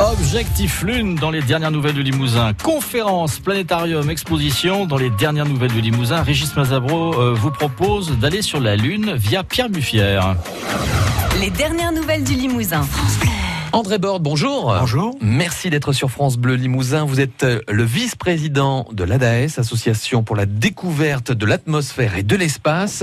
Objectif Lune dans les dernières nouvelles du Limousin. Conférence, planétarium, exposition dans les dernières nouvelles du Limousin. Régis Mazabro euh, vous propose d'aller sur la Lune via Pierre Buffière. Les dernières nouvelles du Limousin. André Borde, bonjour. Bonjour. Merci d'être sur France Bleu Limousin. Vous êtes euh, le vice-président de l'ADAS, Association pour la découverte de l'atmosphère et de l'espace.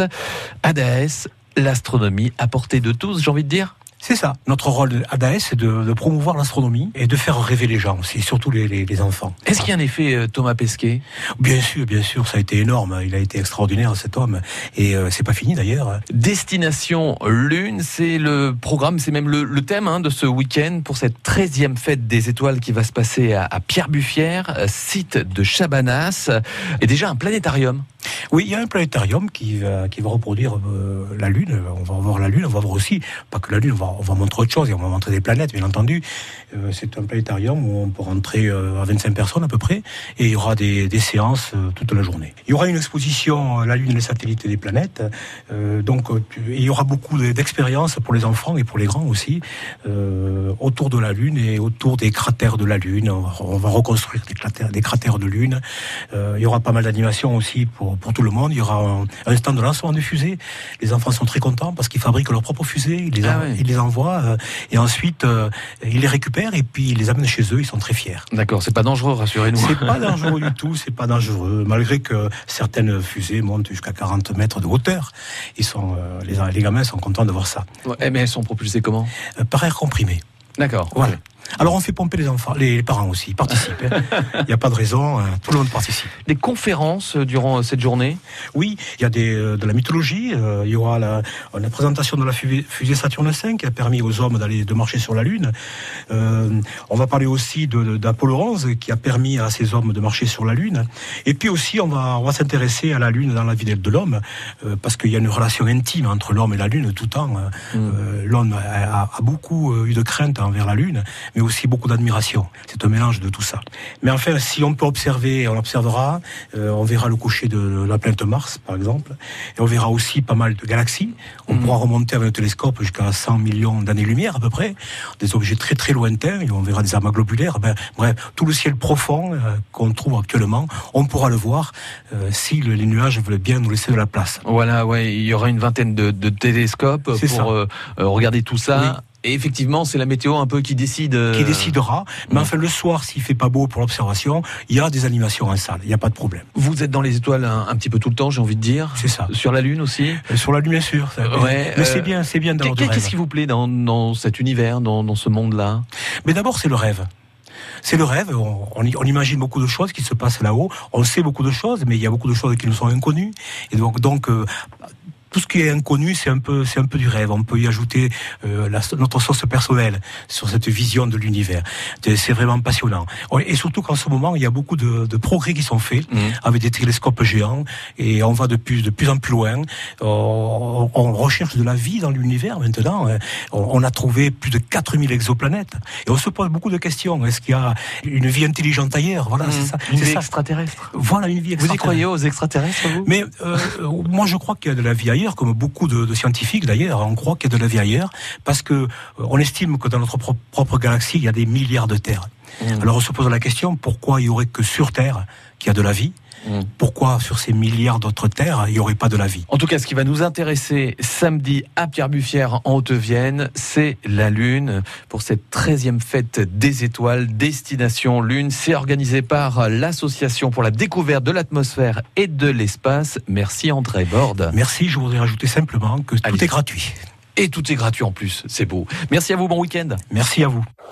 ADAS, l'astronomie à portée de tous, j'ai envie de dire c'est ça. Notre rôle d'ADAS, c'est de, promouvoir l'astronomie et de faire rêver les gens aussi, surtout les, enfants. Est-ce qu'il y a un effet euh, Thomas Pesquet? Bien sûr, bien sûr, ça a été énorme. Il a été extraordinaire cet homme et euh, c'est pas fini d'ailleurs. Destination Lune, c'est le programme, c'est même le, thème hein, de ce week-end pour cette 13e fête des étoiles qui va se passer à, à Pierre-Buffière, euh, site de Chabanas, et déjà un planétarium. Oui, il y a un planétarium qui va, reproduire la Lune. On va voir la Lune, on va voir aussi, pas que la Lune, on va on va montrer autre chose, et on va montrer des planètes, bien entendu. Euh, c'est un planétarium où on peut rentrer euh, à 25 personnes à peu près, et il y aura des, séances euh, toute la journée. Il y aura une exposition La Lune, les satellites et les planètes. donc, il y aura beaucoup d'expériences pour les enfants et pour les grands aussi, autour de la Lune et autour des cratères de la Lune. On va, reconstruire des cratères de Lune. il y aura pas mal d'animations aussi pour, pour tout le monde. Il y aura un, stand de lancement de fusées. Les enfants sont très contents parce qu'ils fabriquent leurs propres fusées. Ils les, ah ils les envoient euh, et ensuite euh, ils les récupèrent et puis ils les amènent chez eux. Ils sont très fiers. D'accord, c'est pas dangereux, rassurez-nous. C'est pas dangereux du tout, c'est pas dangereux. Malgré que certaines fusées montent jusqu'à 40 mètres de hauteur, ils sont, euh, les, les gamins sont contents de voir ça. Ouais, mais elles sont propulsées comment? Par air comprimé. D'accord. Voilà. Alors on fait pomper les enfants, les parents aussi, ils participent. Hein. Il n'y a pas de raison, hein. tout le monde participe. Des conférences euh, durant euh, cette journée? Oui, il y a des, euh, de la mythologie, il y aura la, présentation de la fusée Saturne V qui a permis aux hommes d'aller de marcher sur la Lune. on va parler aussi d'Apollo 11 qui a permis à ces hommes de marcher sur la Lune. Et puis aussi on va, on va s'intéresser à la Lune dans la vie de l'homme parce qu'il y a une relation intime entre l'homme et la Lune tout le temps. Mm. l'homme a, a, beaucoup eu de crainte envers la Lune mais aussi beaucoup d'admiration. C'est un mélange de tout ça. Mais enfin, si on peut observer, on observera, euh, on verra le coucher de la planète Mars, par exemple, et on verra aussi pas mal de galaxies. On mm. pourra remonter avec un télescope jusqu'à 100 millions d'années-lumière à peu près, des objets très très lointains, et on verra des amas globulaires. Ben, bref, tout le ciel profond euh, qu'on trouve actuellement, on pourra le voir euh, si les nuages veulent bien nous laisser de la place. Voilà, ouais, il y aura une vingtaine de, télescopes pour regarder tout ça. Et effectivement, c'est la météo un peu qui décide. Qui décidera. Mais enfin, le soir, s'il fait pas beau pour l'observation, il y a des animations en salle. Il n'y a pas de problème. Vous êtes dans les étoiles un, petit peu tout le temps, j'ai envie de dire. C'est ça. Sur la Lune aussi? Euh, sur la Lune, bien sûr. mais c'est euh, bien, c'est bien d'avoir Qu'est-ce qui vous plaît dans, cet univers, dans, ce monde-là? Mais d'abord, c'est le rêve. C'est le rêve. On, on, imagine beaucoup de choses qui se passent là-haut. On sait beaucoup de choses, mais il y a beaucoup de choses qui nous sont inconnues. Et donc, donc euh, tout ce qui est inconnu, c'est un peu, c'est un peu du rêve. On peut y ajouter euh, notre sauce personnelle sur cette vision de l'univers. C'est vraiment passionnant. Et surtout qu'en ce moment, il y a beaucoup de, de progrès qui sont faits mmh. avec des télescopes géants et on va de plus, de plus en plus loin. On, on recherche de la vie dans l'univers maintenant. On, a trouvé plus de 4000 exoplanètes et on se pose beaucoup de questions. Est-ce qu'il y a une vie intelligente ailleurs? Voilà, c'est mmh. ça. Une vie extraterrestre. Voilà, une vie extraterrestre. Vous y croyez aux extraterrestres vous? Mais euh, moi, je crois qu'il y a de la vie ailleurs comme beaucoup de, scientifiques d'ailleurs, on croit qu'il y a de la vie ailleurs, parce que euh, estime que dans notre propre, galaxie, il y a des milliards de terres. Mmh. Alors on se pose la question, pourquoi il y aurait que sur Terre qu'il y a de la vie Mm. Pourquoi sur ces milliards d'autres terres, il n'y aurait pas de la vie En tout cas, ce qui va nous intéresser samedi à Pierre-Buffière en Haute-Vienne, c'est la Lune pour cette 13e fête des étoiles, Destination Lune. C'est organisé par l'Association pour la découverte de l'atmosphère et de l'espace. Merci André Borde. Merci, je voudrais rajouter simplement que tout est gratuit. Et tout est gratuit en plus, c'est beau. Merci à vous, bon week-end. Merci à vous.